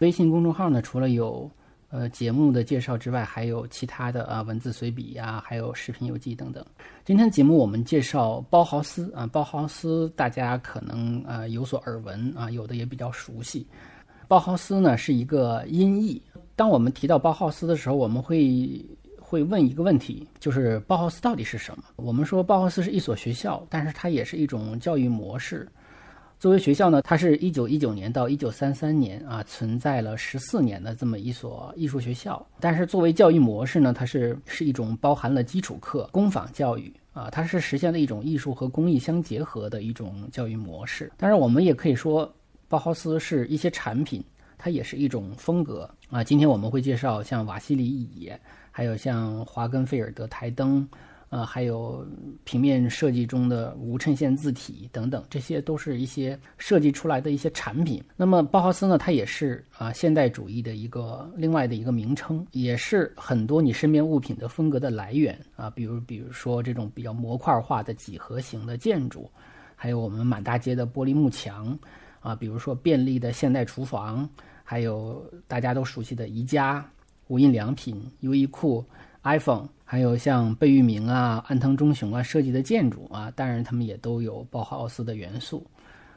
微信公众号呢，除了有呃节目的介绍之外，还有其他的啊文字随笔呀，还有视频游记等等。今天节目我们介绍包豪斯啊，包豪斯大家可能呃有所耳闻啊，有的也比较熟悉。包豪斯呢是一个音译。当我们提到包豪斯的时候，我们会会问一个问题，就是包豪斯到底是什么？我们说包豪斯是一所学校，但是它也是一种教育模式。作为学校呢，它是一九一九年到一九三三年啊，存在了十四年的这么一所艺术学校。但是作为教育模式呢，它是是一种包含了基础课、工坊教育啊，它是实现了一种艺术和工艺相结合的一种教育模式。当然，我们也可以说，包豪斯是一些产品，它也是一种风格啊。今天我们会介绍像瓦西里椅，还有像华根菲尔德台灯。呃，还有平面设计中的无衬线字体等等，这些都是一些设计出来的一些产品。那么包豪斯呢，它也是啊现代主义的一个另外的一个名称，也是很多你身边物品的风格的来源啊。比如，比如说这种比较模块化的几何形的建筑，还有我们满大街的玻璃幕墙啊，比如说便利的现代厨房，还有大家都熟悉的宜家、无印良品、优衣库、iPhone。还有像贝聿铭啊、安藤忠雄啊设计的建筑啊，当然他们也都有包豪斯的元素，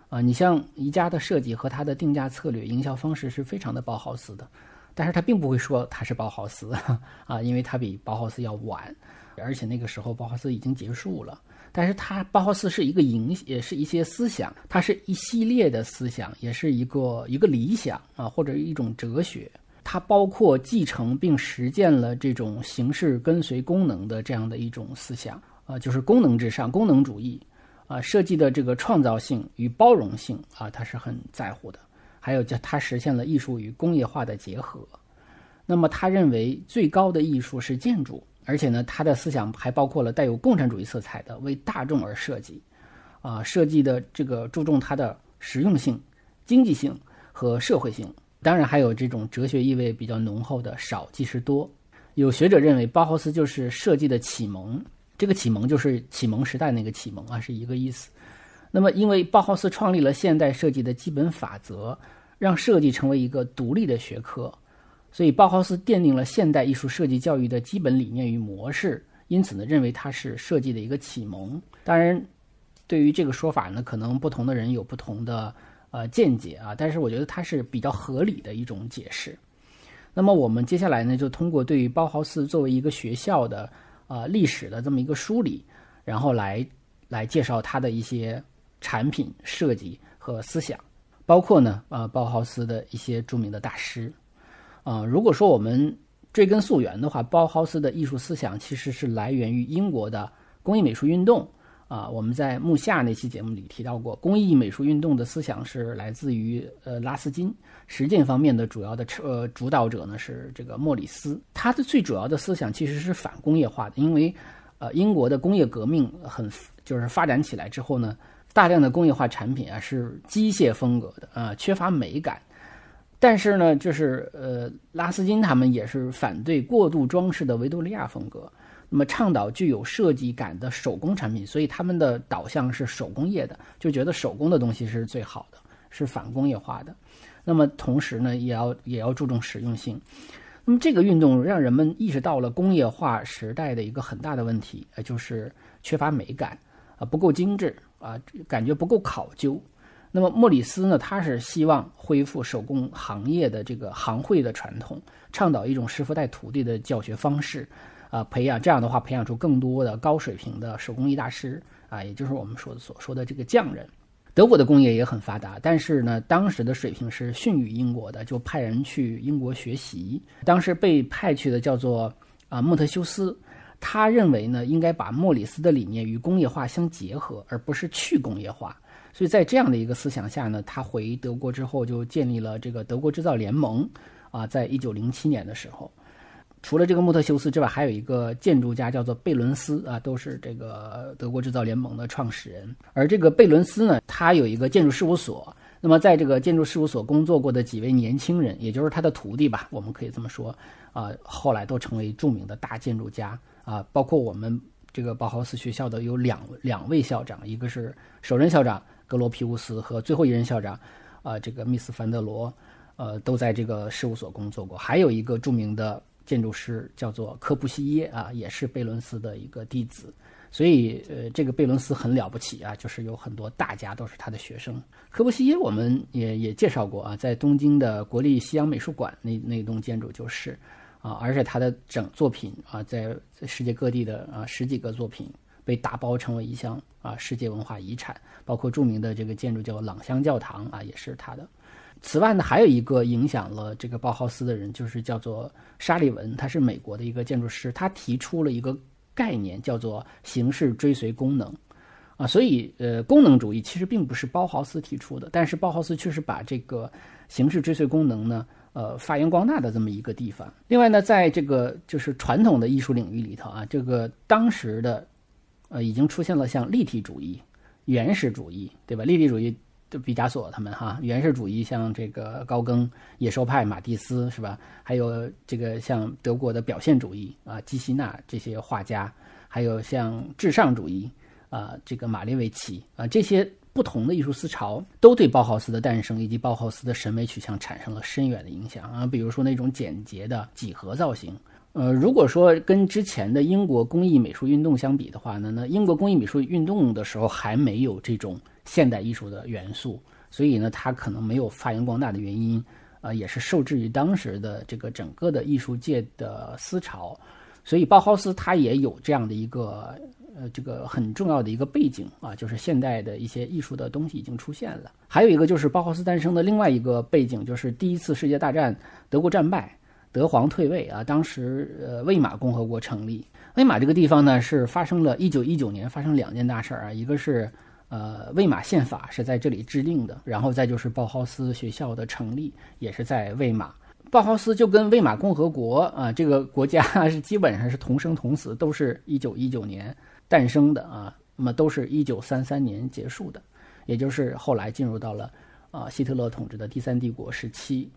啊，你像宜家的设计和它的定价策略、营销方式是非常的包豪斯的，但是他并不会说它是包豪斯 啊，因为它比包豪斯要晚，而且那个时候包豪斯已经结束了，但是它包豪斯是一个影，也是一些思想，它是一系列的思想，也是一个一个理想啊，或者一种哲学。它包括继承并实践了这种形式跟随功能的这样的一种思想，啊，就是功能至上、功能主义，啊，设计的这个创造性与包容性啊，他是很在乎的。还有叫他实现了艺术与工业化的结合。那么他认为最高的艺术是建筑，而且呢，他的思想还包括了带有共产主义色彩的为大众而设计，啊，设计的这个注重它的实用性、经济性和社会性。当然，还有这种哲学意味比较浓厚的少即是多。有学者认为，包豪斯就是设计的启蒙。这个启蒙就是启蒙时代那个启蒙啊，是一个意思。那么，因为包豪斯创立了现代设计的基本法则，让设计成为一个独立的学科，所以包豪斯奠定了现代艺术设计教育的基本理念与模式。因此呢，认为它是设计的一个启蒙。当然，对于这个说法呢，可能不同的人有不同的。呃，见解啊，但是我觉得它是比较合理的一种解释。那么我们接下来呢，就通过对于包豪斯作为一个学校的呃历史的这么一个梳理，然后来来介绍它的一些产品设计和思想，包括呢呃包豪斯的一些著名的大师。啊，如果说我们追根溯源的话，包豪斯的艺术思想其实是来源于英国的工艺美术运动。啊，我们在木下那期节目里提到过，工艺美术运动的思想是来自于呃拉斯金，实践方面的主要的呃主导者呢是这个莫里斯。他的最主要的思想其实是反工业化的，因为呃英国的工业革命很就是发展起来之后呢，大量的工业化产品啊是机械风格的啊，缺乏美感。但是呢，就是呃拉斯金他们也是反对过度装饰的维多利亚风格。那么倡导具有设计感的手工产品，所以他们的导向是手工业的，就觉得手工的东西是最好的，是反工业化的。那么同时呢，也要也要注重实用性。那么这个运动让人们意识到了工业化时代的一个很大的问题，呃，就是缺乏美感，啊，不够精致，啊，感觉不够考究。那么莫里斯呢，他是希望恢复手工行业的这个行会的传统，倡导一种师傅带徒弟的教学方式。啊，培养这样的话，培养出更多的高水平的手工艺大师啊，也就是我们说的所说的这个匠人。德国的工业也很发达，但是呢，当时的水平是逊于英国的，就派人去英国学习。当时被派去的叫做啊莫特修斯，他认为呢，应该把莫里斯的理念与工业化相结合，而不是去工业化。所以在这样的一个思想下呢，他回德国之后就建立了这个德国制造联盟。啊，在一九零七年的时候。除了这个穆特修斯之外，还有一个建筑家叫做贝伦斯啊，都是这个德国制造联盟的创始人。而这个贝伦斯呢，他有一个建筑事务所。那么在这个建筑事务所工作过的几位年轻人，也就是他的徒弟吧，我们可以这么说啊，后来都成为著名的大建筑家啊。包括我们这个包豪斯学校的有两两位校长，一个是首任校长格罗皮乌斯和最后一任校长啊，这个密斯凡德罗，呃，都在这个事务所工作过。还有一个著名的。建筑师叫做科布西耶啊，也是贝伦斯的一个弟子，所以呃，这个贝伦斯很了不起啊，就是有很多大家都是他的学生。科布西耶我们也也介绍过啊，在东京的国立西洋美术馆那那栋建筑就是啊，而且他的整作品啊，在在世界各地的啊十几个作品被打包成为一项啊世界文化遗产，包括著名的这个建筑叫朗香教堂啊，也是他的。此外呢，还有一个影响了这个包豪斯的人，就是叫做沙利文，他是美国的一个建筑师，他提出了一个概念，叫做形式追随功能，啊，所以呃，功能主义其实并不是包豪斯提出的，但是包豪斯确实把这个形式追随功能呢，呃，发扬光大的这么一个地方。另外呢，在这个就是传统的艺术领域里头啊，这个当时的呃，已经出现了像立体主义、原始主义，对吧？立体主义。就毕加索他们哈，原始主义像这个高更、野兽派、马蒂斯是吧？还有这个像德国的表现主义啊，基希纳这些画家，还有像至上主义啊，这个马列维奇啊，这些不同的艺术思潮都对包豪斯的诞生以及包豪斯的审美取向产生了深远的影响啊。比如说那种简洁的几何造型，呃，如果说跟之前的英国工艺美术运动相比的话呢，那英国工艺美术运动的时候还没有这种。现代艺术的元素，所以呢，它可能没有发扬光大的原因，啊，也是受制于当时的这个整个的艺术界的思潮，所以包豪斯他也有这样的一个呃这个很重要的一个背景啊，就是现代的一些艺术的东西已经出现了。还有一个就是包豪斯诞生的另外一个背景，就是第一次世界大战德国战败，德皇退位啊，当时呃魏玛共和国成立，魏玛这个地方呢是发生了一九一九年发生两件大事儿啊，一个是。呃，魏玛宪法是在这里制定的，然后再就是包豪斯学校的成立也是在魏玛。包豪斯就跟魏玛共和国啊这个国家是基本上是同生同死，都是一九一九年诞生的啊，那么都是一九三三年结束的，也就是后来进入到了啊希特勒统治的第三帝国时期。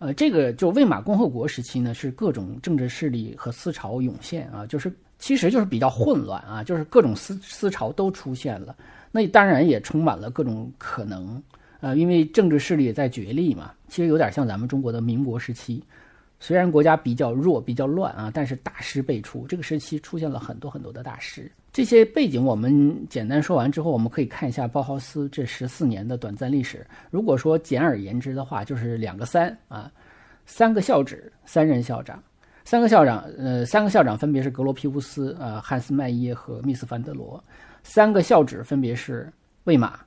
呃，这个就魏玛共和国时期呢，是各种政治势力和思潮涌现啊，就是其实就是比较混乱啊，就是各种思思潮都出现了。那当然也充满了各种可能，呃，因为政治势力也在角力嘛。其实有点像咱们中国的民国时期，虽然国家比较弱、比较乱啊，但是大师辈出。这个时期出现了很多很多的大师。这些背景我们简单说完之后，我们可以看一下包豪斯这十四年的短暂历史。如果说简而言之的话，就是两个三啊，三个校址，三任校长，三个校长，呃，三个校长分别是格罗皮乌斯、呃汉斯麦耶和密斯凡德罗。三个校址分别是魏玛、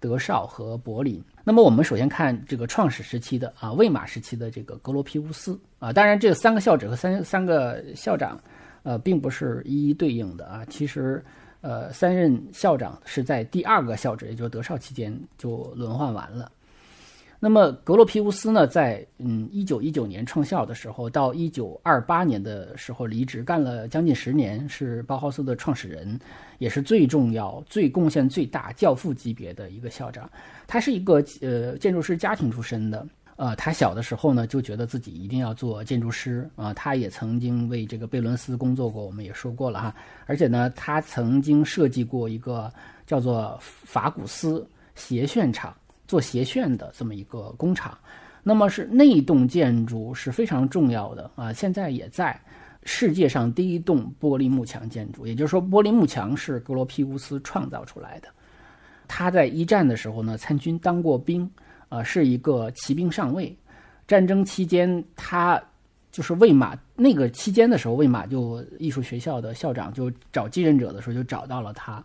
德绍和柏林。那么我们首先看这个创始时期的啊，魏玛时期的这个格罗皮乌斯啊。当然，这三个校址和三三个校长，呃，并不是一一对应的啊。其实，呃，三任校长是在第二个校址，也就是德绍期间就轮换完了。那么格罗皮乌斯呢，在嗯一九一九年创校的时候，到一九二八年的时候离职，干了将近十年，是包豪斯的创始人，也是最重要、最贡献最大、教父级别的一个校长。他是一个呃建筑师家庭出身的，呃，他小的时候呢就觉得自己一定要做建筑师啊。他也曾经为这个贝伦斯工作过，我们也说过了哈。而且呢，他曾经设计过一个叫做法古斯斜旋厂。做斜旋的这么一个工厂，那么是那一栋建筑是非常重要的啊，现在也在世界上第一栋玻璃幕墙建筑，也就是说玻璃幕墙是格罗皮乌斯创造出来的。他在一战的时候呢参军当过兵，啊是一个骑兵上尉。战争期间他就是魏玛那个期间的时候，魏玛就艺术学校的校长就找继任者的时候就找到了他。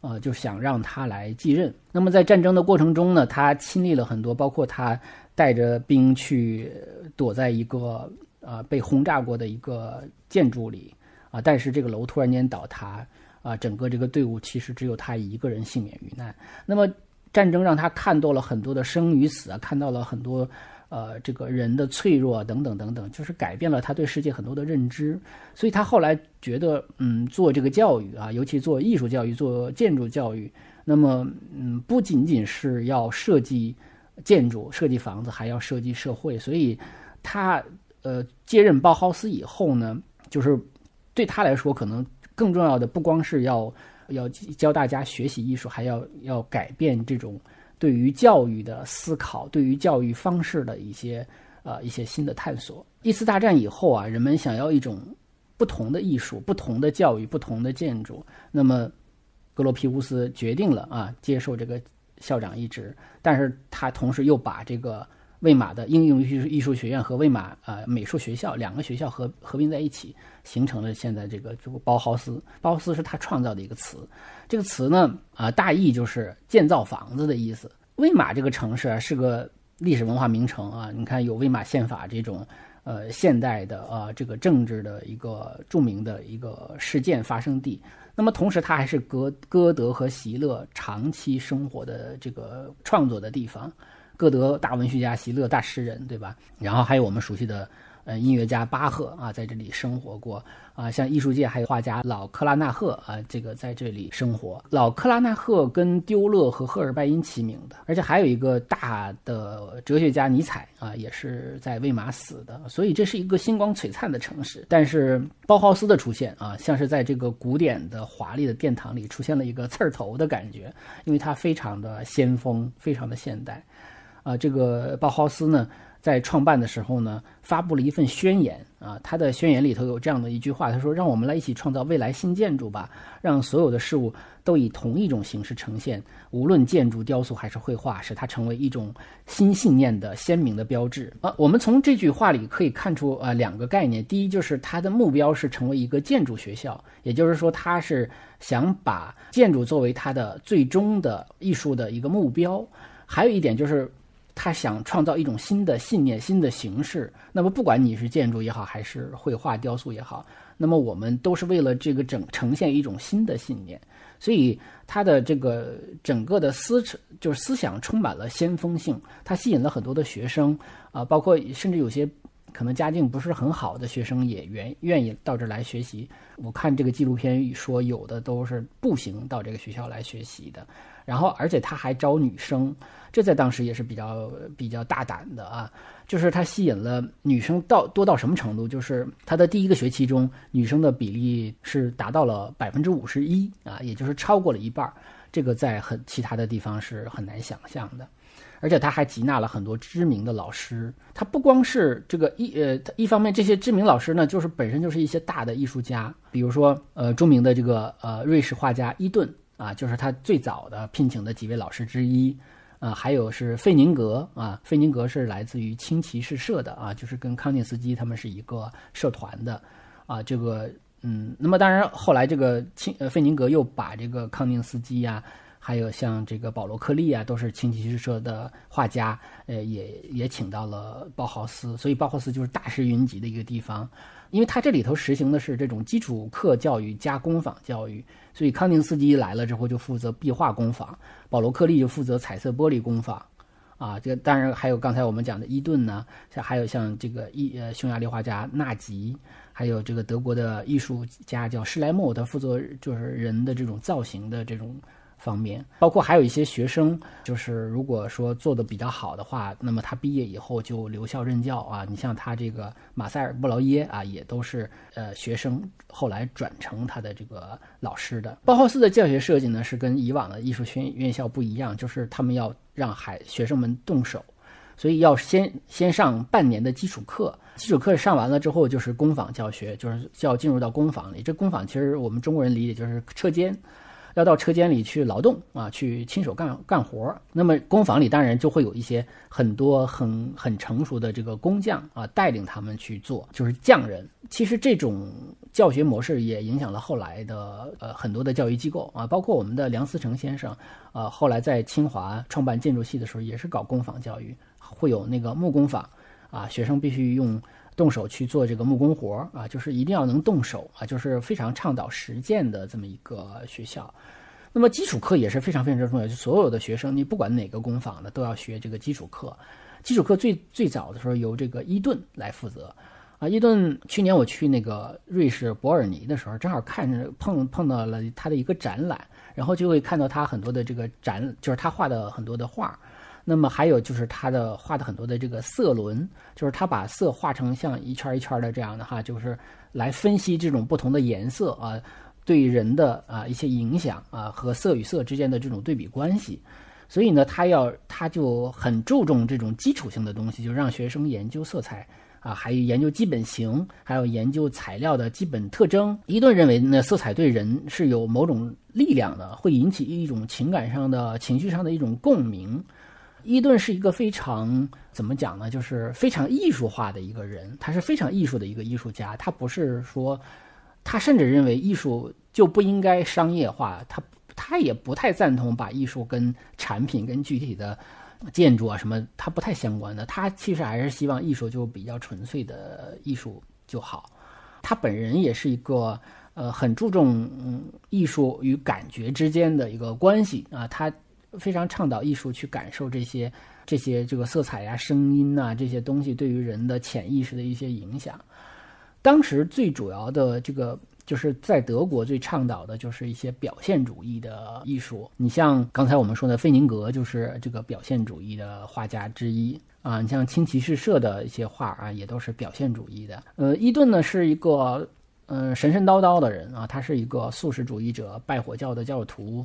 呃，就想让他来继任。那么在战争的过程中呢，他亲历了很多，包括他带着兵去躲在一个呃被轰炸过的一个建筑里啊，但是这个楼突然间倒塌啊，整个这个队伍其实只有他一个人幸免于难。那么战争让他看到了很多的生与死啊，看到了很多呃这个人的脆弱等等等等，就是改变了他对世界很多的认知。所以他后来觉得，嗯，做这个教育啊，尤其做艺术教育、做建筑教育，那么嗯，不仅仅是要设计建筑、设计房子，还要设计社会。所以他呃接任包豪斯以后呢，就是对他来说，可能更重要的不光是要。要教大家学习艺术，还要要改变这种对于教育的思考，对于教育方式的一些呃一些新的探索。一次大战以后啊，人们想要一种不同的艺术、不同的教育、不同的建筑。那么格罗皮乌斯决定了啊，接受这个校长一职，但是他同时又把这个。魏玛的应用艺术艺术学院和魏玛呃美术学校两个学校合合并在一起，形成了现在这个这个包豪斯。包豪斯是他创造的一个词，这个词呢啊大意就是建造房子的意思。魏玛这个城市啊是个历史文化名城啊，你看有魏玛宪法这种呃现代的啊这个政治的一个著名的一个事件发生地。那么同时它还是歌歌德和席勒长期生活的这个创作的地方。歌德大文学家，席勒大诗人，对吧？然后还有我们熟悉的，呃，音乐家巴赫啊，在这里生活过啊。像艺术界还有画家老克拉纳赫啊，这个在这里生活。老克拉纳赫跟丢勒和赫尔拜因齐名的，而且还有一个大的哲学家尼采啊，也是在魏玛死的。所以这是一个星光璀璨的城市。但是包豪斯的出现啊，像是在这个古典的华丽的殿堂里出现了一个刺儿头的感觉，因为它非常的先锋，非常的现代。啊，这个包豪斯呢，在创办的时候呢，发布了一份宣言啊。他的宣言里头有这样的一句话，他说：“让我们来一起创造未来新建筑吧，让所有的事物都以同一种形式呈现，无论建筑、雕塑还是绘画，使它成为一种新信念的鲜明的标志。”啊，我们从这句话里可以看出啊两个概念：第一，就是他的目标是成为一个建筑学校，也就是说，他是想把建筑作为他的最终的艺术的一个目标；还有一点就是。他想创造一种新的信念、新的形式。那么，不管你是建筑也好，还是绘画、雕塑也好，那么我们都是为了这个整呈现一种新的信念。所以，他的这个整个的思就是思想充满了先锋性。他吸引了很多的学生啊，包括甚至有些可能家境不是很好的学生也愿愿意到这儿来学习。我看这个纪录片说，有的都是步行到这个学校来学习的。然后，而且他还招女生，这在当时也是比较比较大胆的啊。就是他吸引了女生到多到什么程度？就是他的第一个学期中，女生的比例是达到了百分之五十一啊，也就是超过了一半。这个在很其他的地方是很难想象的。而且他还集纳了很多知名的老师。他不光是这个一呃，一方面这些知名老师呢，就是本身就是一些大的艺术家，比如说呃，著名的这个呃瑞士画家伊顿。啊，就是他最早的聘请的几位老师之一，啊，还有是费宁格啊，费宁格是来自于轻骑士社的啊，就是跟康定斯基他们是一个社团的，啊，这个嗯，那么当然后来这个轻呃费宁格又把这个康定斯基呀，还有像这个保罗克利啊，都是轻骑士社的画家，呃，也也请到了包豪斯，所以包豪斯就是大师云集的一个地方。因为他这里头实行的是这种基础课教育加工坊教育，所以康定斯基来了之后就负责壁画工坊，保罗克利就负责彩色玻璃工坊，啊，这当然还有刚才我们讲的伊顿呢，像还有像这个伊呃匈牙利画家纳吉，还有这个德国的艺术家叫施莱默，他负责就是人的这种造型的这种。方面，包括还有一些学生，就是如果说做的比较好的话，那么他毕业以后就留校任教啊。你像他这个马塞尔·布劳耶啊，也都是呃学生后来转成他的这个老师的。包豪斯的教学设计呢，是跟以往的艺术学院校不一样，就是他们要让孩学生们动手，所以要先先上半年的基础课，基础课上完了之后就是工坊教学，就是要进入到工坊里。这工坊其实我们中国人理解就是车间。要到车间里去劳动啊，去亲手干干活。那么工坊里当然就会有一些很多很很成熟的这个工匠啊，带领他们去做，就是匠人。其实这种教学模式也影响了后来的呃很多的教育机构啊，包括我们的梁思成先生啊，后来在清华创办建筑系的时候也是搞工坊教育，会有那个木工坊啊，学生必须用。动手去做这个木工活啊，就是一定要能动手啊，就是非常倡导实践的这么一个学校。那么基础课也是非常非常重要，就所有的学生，你不管哪个工坊的都要学这个基础课。基础课最最早的时候由这个伊顿来负责。啊，伊顿去年我去那个瑞士伯尔尼的时候，正好看着碰碰到了他的一个展览，然后就会看到他很多的这个展，就是他画的很多的画。那么还有就是他的画的很多的这个色轮，就是他把色画成像一圈一圈的这样的哈，就是来分析这种不同的颜色啊对人的啊一些影响啊和色与色之间的这种对比关系。所以呢，他要他就很注重这种基础性的东西，就让学生研究色彩。啊，还有研究基本型，还有研究材料的基本特征。伊顿认为呢，色彩对人是有某种力量的，会引起一种情感上的情绪上的一种共鸣。伊顿是一个非常怎么讲呢？就是非常艺术化的一个人，他是非常艺术的一个艺术家。他不是说，他甚至认为艺术就不应该商业化。他他也不太赞同把艺术跟产品跟具体的。建筑啊，什么，他不太相关的。他其实还是希望艺术就比较纯粹的艺术就好。他本人也是一个呃很注重嗯艺术与感觉之间的一个关系啊。他非常倡导艺术去感受这些这些这个色彩呀、声音呐这些东西对于人的潜意识的一些影响。当时最主要的这个。就是在德国最倡导的就是一些表现主义的艺术。你像刚才我们说的费宁格，就是这个表现主义的画家之一啊。你像青骑士社的一些画啊，也都是表现主义的。呃，伊顿呢是一个嗯神神叨叨的人啊，他是一个素食主义者，拜火教的教徒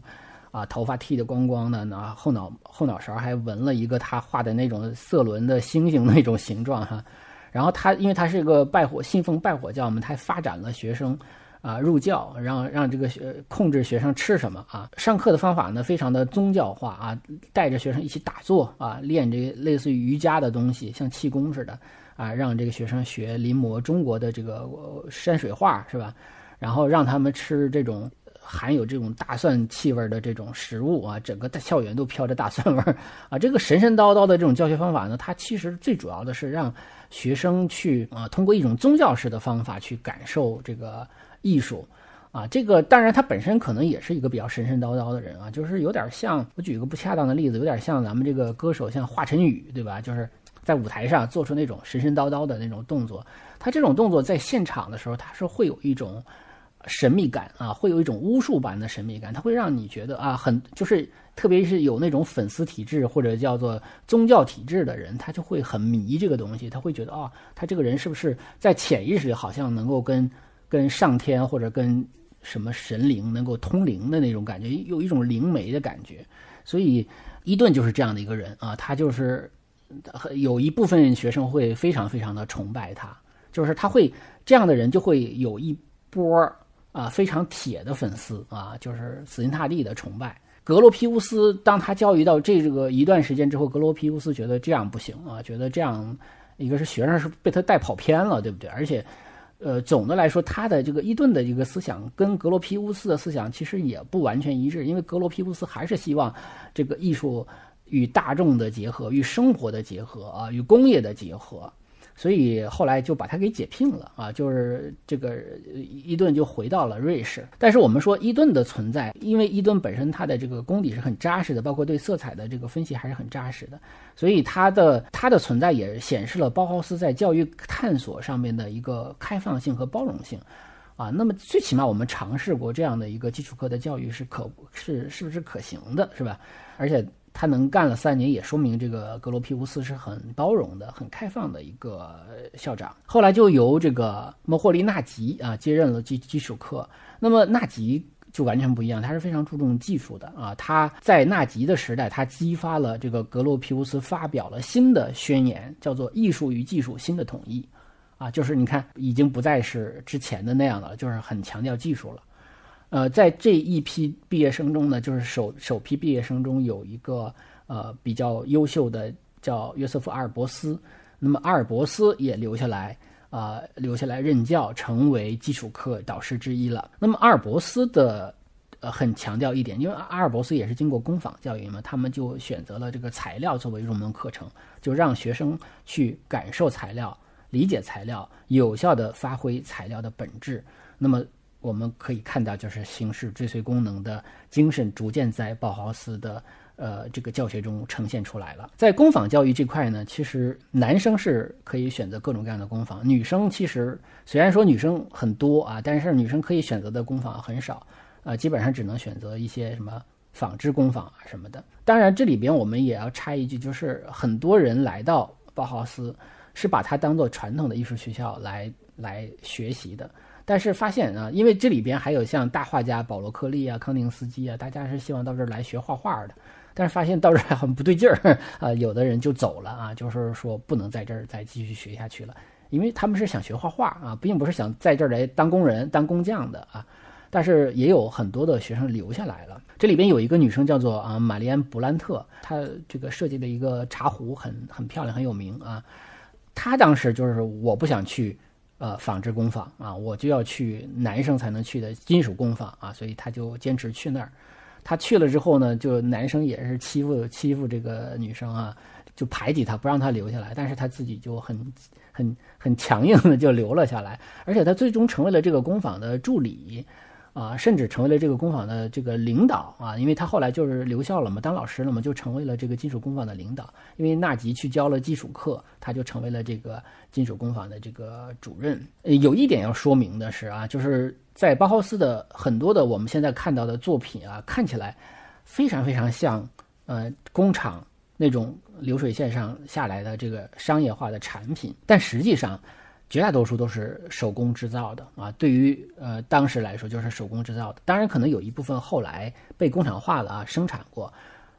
啊，头发剃得光光的，呢，后脑后脑勺还纹了一个他画的那种色轮的星星那种形状哈。然后他因为他是一个拜火信奉拜火教嘛，他还发展了学生。啊，入教让让这个学控制学生吃什么啊？上课的方法呢，非常的宗教化啊，带着学生一起打坐啊，练这类似于瑜伽的东西，像气功似的啊，让这个学生学临摹中国的这个山水画是吧？然后让他们吃这种含有这种大蒜气味的这种食物啊，整个校园都飘着大蒜味儿啊。这个神神叨叨的这种教学方法呢，它其实最主要的是让学生去啊，通过一种宗教式的方法去感受这个。艺术，啊，这个当然他本身可能也是一个比较神神叨叨的人啊，就是有点像我举一个不恰当的例子，有点像咱们这个歌手像华晨宇，对吧？就是在舞台上做出那种神神叨叨的那种动作，他这种动作在现场的时候，他是会有一种神秘感啊，会有一种巫术般的神秘感，他会让你觉得啊，很就是特别是有那种粉丝体质或者叫做宗教体质的人，他就会很迷这个东西，他会觉得啊，他这个人是不是在潜意识里好像能够跟。跟上天或者跟什么神灵能够通灵的那种感觉，有一种灵媒的感觉，所以伊顿就是这样的一个人啊，他就是有一部分学生会非常非常的崇拜他，就是他会这样的人就会有一波啊非常铁的粉丝啊，就是死心塌地的崇拜格罗皮乌斯。当他教育到这个一段时间之后，格罗皮乌斯觉得这样不行啊，觉得这样一个是学生是被他带跑偏了，对不对？而且。呃，总的来说，他的这个伊顿的这个思想跟格罗皮乌斯的思想其实也不完全一致，因为格罗皮乌斯还是希望这个艺术与大众的结合、与生活的结合啊、与工业的结合。所以后来就把他给解聘了啊，就是这个伊顿就回到了瑞士。但是我们说伊顿的存在，因为伊顿本身他的这个功底是很扎实的，包括对色彩的这个分析还是很扎实的，所以他的他的存在也显示了包豪斯在教育探索上面的一个开放性和包容性啊。那么最起码我们尝试过这样的一个基础课的教育是可是是不是可行的，是吧？而且。他能干了三年，也说明这个格罗皮乌斯是很包容的、很开放的一个校长。后来就由这个莫霍利纳吉啊接任了基基础课。那么纳吉就完全不一样，他是非常注重技术的啊。他在纳吉的时代，他激发了这个格罗皮乌斯发表了新的宣言，叫做“艺术与技术新的统一”。啊，就是你看，已经不再是之前的那样了，就是很强调技术了。呃，在这一批毕业生中呢，就是首首批毕业生中有一个呃比较优秀的叫约瑟夫阿尔伯斯，那么阿尔伯斯也留下来啊留下来任教，成为基础课导师之一了。那么阿尔伯斯的呃很强调一点，因为阿尔伯斯也是经过工坊教育嘛，他们就选择了这个材料作为入门课程，就让学生去感受材料、理解材料，有效的发挥材料的本质。那么我们可以看到，就是形式追随功能的精神逐渐在鲍豪斯的呃这个教学中呈现出来了。在工坊教育这块呢，其实男生是可以选择各种各样的工坊，女生其实虽然说女生很多啊，但是女生可以选择的工坊很少啊，基本上只能选择一些什么纺织工坊啊什么的。当然，这里边我们也要插一句，就是很多人来到包豪斯是把它当做传统的艺术学校来来学习的。但是发现啊，因为这里边还有像大画家保罗克利啊、康定斯基啊，大家是希望到这儿来学画画的。但是发现到这儿很不对劲儿 啊，有的人就走了啊，就是说不能在这儿再继续学下去了，因为他们是想学画画啊，并不是想在这儿来当工人、当工匠的啊。但是也有很多的学生留下来了。这里边有一个女生叫做啊玛丽安·布兰特，她这个设计的一个茶壶很很漂亮，很有名啊。她当时就是我不想去。呃，纺织工坊啊，我就要去男生才能去的金属工坊啊，所以他就坚持去那儿。他去了之后呢，就男生也是欺负欺负这个女生啊，就排挤她，不让她留下来。但是他自己就很很很强硬的就留了下来，而且他最终成为了这个工坊的助理。啊，甚至成为了这个工坊的这个领导啊，因为他后来就是留校了嘛，当老师了嘛，就成为了这个金属工坊的领导。因为纳吉去教了基础课，他就成为了这个金属工坊的这个主任。呃，有一点要说明的是啊，就是在包豪斯的很多的我们现在看到的作品啊，看起来非常非常像呃工厂那种流水线上下来的这个商业化的产品，但实际上。绝大多数都是手工制造的啊，对于呃当时来说就是手工制造的。当然，可能有一部分后来被工厂化了啊，生产过。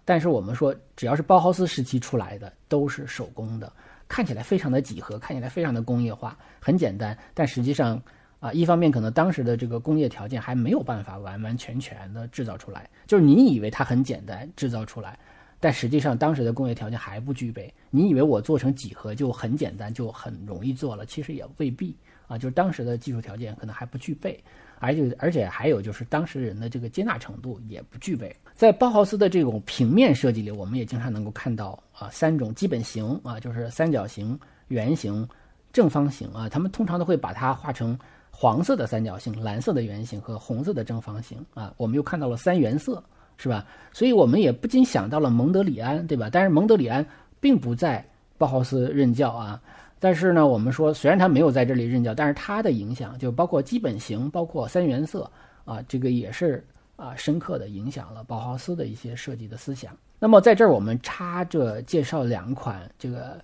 但是我们说，只要是包豪斯时期出来的，都是手工的，看起来非常的几何，看起来非常的工业化，很简单。但实际上啊，一方面可能当时的这个工业条件还没有办法完完全全的制造出来，就是你以为它很简单制造出来。但实际上，当时的工业条件还不具备。你以为我做成几何就很简单，就很容易做了？其实也未必啊。就是当时的技术条件可能还不具备，而且而且还有就是当时人的这个接纳程度也不具备。在包豪斯的这种平面设计里，我们也经常能够看到啊三种基本形啊，就是三角形、圆形、正方形啊。他们通常都会把它画成黄色的三角形、蓝色的圆形和红色的正方形啊。我们又看到了三原色。是吧？所以我们也不禁想到了蒙德里安，对吧？但是蒙德里安并不在包豪斯任教啊。但是呢，我们说虽然他没有在这里任教，但是他的影响就包括基本型，包括三原色啊，这个也是啊，深刻的影响了包豪斯的一些设计的思想。那么在这儿我们插着介绍两款这个。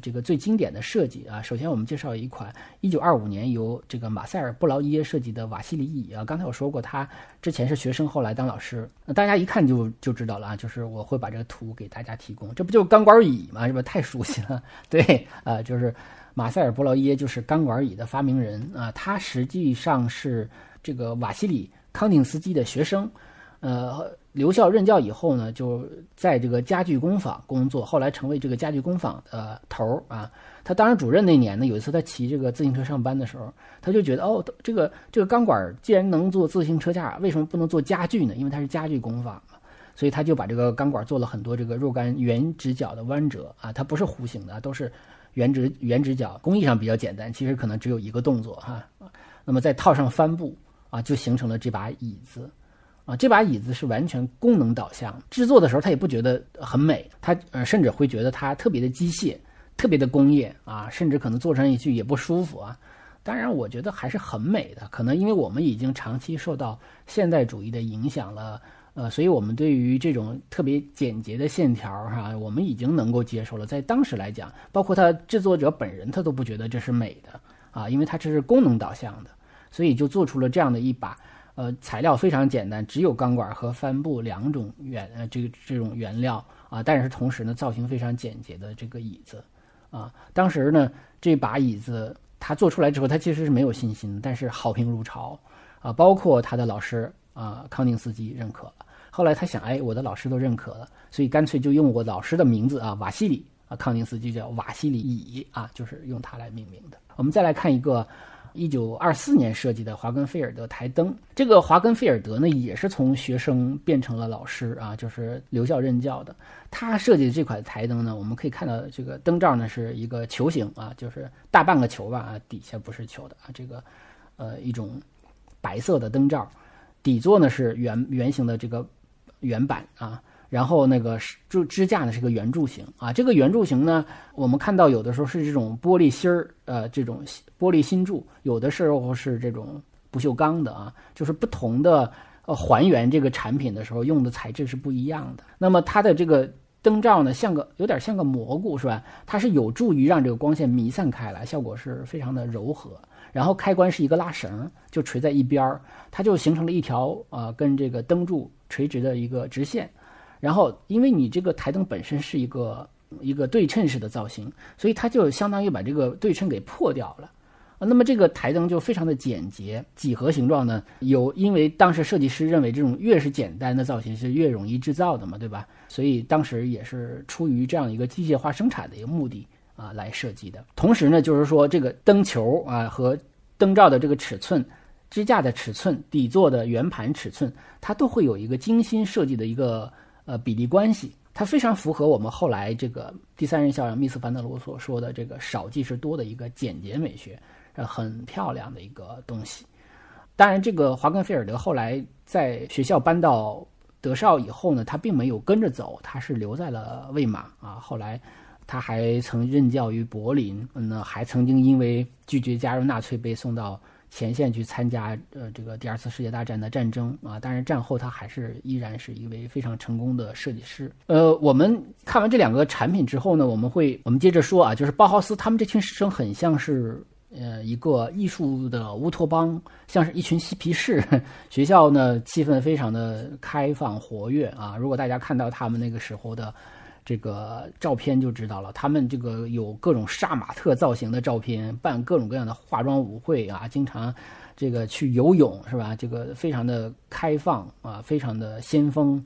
这个最经典的设计啊，首先我们介绍一款1925年由这个马塞尔·布劳耶设计的瓦西里椅啊。刚才我说过，他之前是学生，后来当老师。那大家一看就就知道了啊，就是我会把这个图给大家提供。这不就是钢管椅吗？是吧？太熟悉了。对啊，就是马塞尔·布劳耶就是钢管椅的发明人啊。他实际上是这个瓦西里·康定斯基的学生，呃。留校任教以后呢，就在这个家具工坊工作，后来成为这个家具工坊的头儿啊。他当上主任那年呢，有一次他骑这个自行车上班的时候，他就觉得哦，这个这个钢管既然能做自行车架，为什么不能做家具呢？因为它是家具工坊嘛，所以他就把这个钢管做了很多这个若干圆直角的弯折啊，它不是弧形的，都是圆直圆直角，工艺上比较简单，其实可能只有一个动作哈。那么再套上帆布啊，就形成了这把椅子。啊，这把椅子是完全功能导向，制作的时候他也不觉得很美，他呃甚至会觉得它特别的机械，特别的工业啊，甚至可能坐上去也不舒服啊。当然，我觉得还是很美的，可能因为我们已经长期受到现代主义的影响了，呃，所以我们对于这种特别简洁的线条哈，我们已经能够接受了。在当时来讲，包括他制作者本人，他都不觉得这是美的啊，因为它这是功能导向的，所以就做出了这样的一把。呃，材料非常简单，只有钢管和帆布两种原呃这个这种原料啊，但是同时呢，造型非常简洁的这个椅子啊，当时呢这把椅子他做出来之后，他其实是没有信心，但是好评如潮啊，包括他的老师啊康定斯基认可了。后来他想，哎，我的老师都认可了，所以干脆就用我老师的名字啊，瓦西里啊康定斯基叫瓦西里椅啊，就是用它来命名的。我们再来看一个。一九二四年设计的华根菲尔德台灯，这个华根菲尔德呢，也是从学生变成了老师啊，就是留校任教的。他设计的这款台灯呢，我们可以看到这个灯罩呢是一个球形啊，就是大半个球吧啊，底下不是球的啊，这个呃一种白色的灯罩，底座呢是圆圆形的这个圆板啊，然后那个支支架呢是个圆柱形啊。这个圆柱形呢，我们看到有的时候是这种玻璃芯儿，呃，这种玻璃芯柱，有的时候是这种不锈钢的啊，就是不同的呃还原这个产品的时候用的材质是不一样的。那么它的这个。灯罩呢，像个有点像个蘑菇，是吧？它是有助于让这个光线弥散开来，效果是非常的柔和。然后开关是一个拉绳，就垂在一边儿，它就形成了一条呃跟这个灯柱垂直的一个直线。然后因为你这个台灯本身是一个一个对称式的造型，所以它就相当于把这个对称给破掉了。那么这个台灯就非常的简洁，几何形状呢？有因为当时设计师认为这种越是简单的造型是越容易制造的嘛，对吧？所以当时也是出于这样一个机械化生产的一个目的啊来设计的。同时呢，就是说这个灯球啊和灯罩的这个尺寸、支架的尺寸、底座的圆盘尺寸，它都会有一个精心设计的一个呃比例关系，它非常符合我们后来这个第三人校长密斯凡德罗所说的这个少即是多的一个简洁美学。呃，很漂亮的一个东西。当然，这个华根菲尔德后来在学校搬到德绍以后呢，他并没有跟着走，他是留在了魏玛啊。后来他还曾任教于柏林，嗯呢还曾经因为拒绝加入纳粹被送到前线去参加呃这个第二次世界大战的战争啊。但是战后他还是依然是一位非常成功的设计师。呃，我们看完这两个产品之后呢，我们会我们接着说啊，就是包豪斯他们这群师生很像是。呃，一个艺术的乌托邦，像是一群嬉皮士。学校呢，气氛非常的开放活跃啊。如果大家看到他们那个时候的这个照片，就知道了。他们这个有各种杀马特造型的照片，办各种各样的化妆舞会啊，经常这个去游泳是吧？这个非常的开放啊，非常的先锋。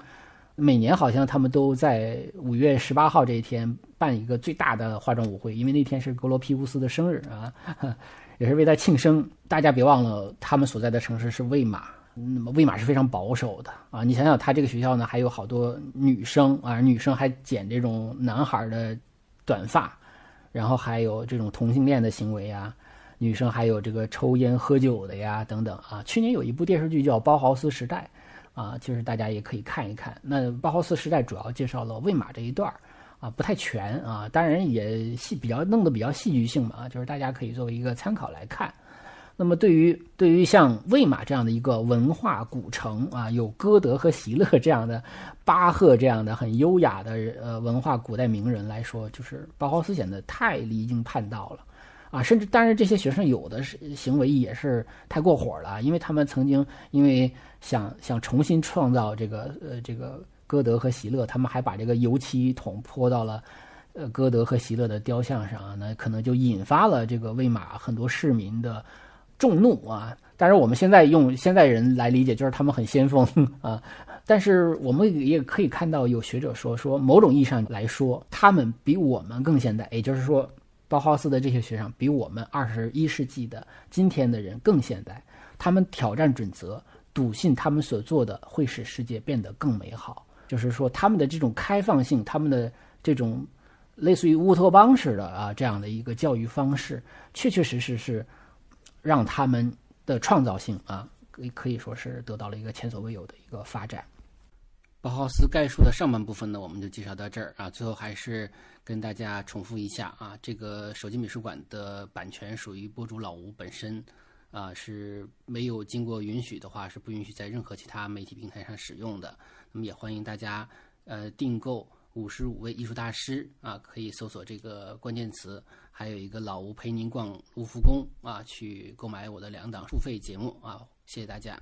每年好像他们都在五月十八号这一天办一个最大的化妆舞会，因为那天是格罗皮乌斯的生日啊，也是为他庆生。大家别忘了，他们所在的城市是魏玛，那么魏玛是非常保守的啊。你想想，他这个学校呢，还有好多女生啊，女生还剪这种男孩的短发，然后还有这种同性恋的行为啊，女生还有这个抽烟喝酒的呀，等等啊。去年有一部电视剧叫《包豪斯时代》。啊，其实大家也可以看一看。那包豪斯时代主要介绍了魏玛这一段，啊，不太全啊，当然也戏比较弄得比较戏剧性嘛，就是大家可以作为一个参考来看。那么对于对于像魏玛这样的一个文化古城啊，有歌德和席勒这样的，巴赫这样的很优雅的呃文化古代名人来说，就是包豪斯显得太离经叛道了。啊，甚至当然，这些学生有的是行为也是太过火了，因为他们曾经因为想想重新创造这个呃这个歌德和席勒，他们还把这个油漆桶泼到了呃歌德和席勒的雕像上，那可能就引发了这个魏玛很多市民的众怒啊。但是，我们现在用现在人来理解，就是他们很先锋啊。但是我们也可以看到，有学者说说，某种意义上来说，他们比我们更现代，也就是说。包豪斯的这些学生比我们二十一世纪的今天的人更现代，他们挑战准则，笃信他们所做的会使世界变得更美好。就是说，他们的这种开放性，他们的这种类似于乌托邦式的啊这样的一个教育方式，确确实实是让他们的创造性啊可可以说是得到了一个前所未有的一个发展。包豪斯概述的上半部分呢，我们就介绍到这儿啊。最后还是跟大家重复一下啊，这个手机美术馆的版权属于博主老吴本身，啊是没有经过允许的话是不允许在任何其他媒体平台上使用的。那么也欢迎大家呃订购五十五位艺术大师啊，可以搜索这个关键词，还有一个老吴陪您逛卢浮宫啊，去购买我的两档付费节目啊。谢谢大家。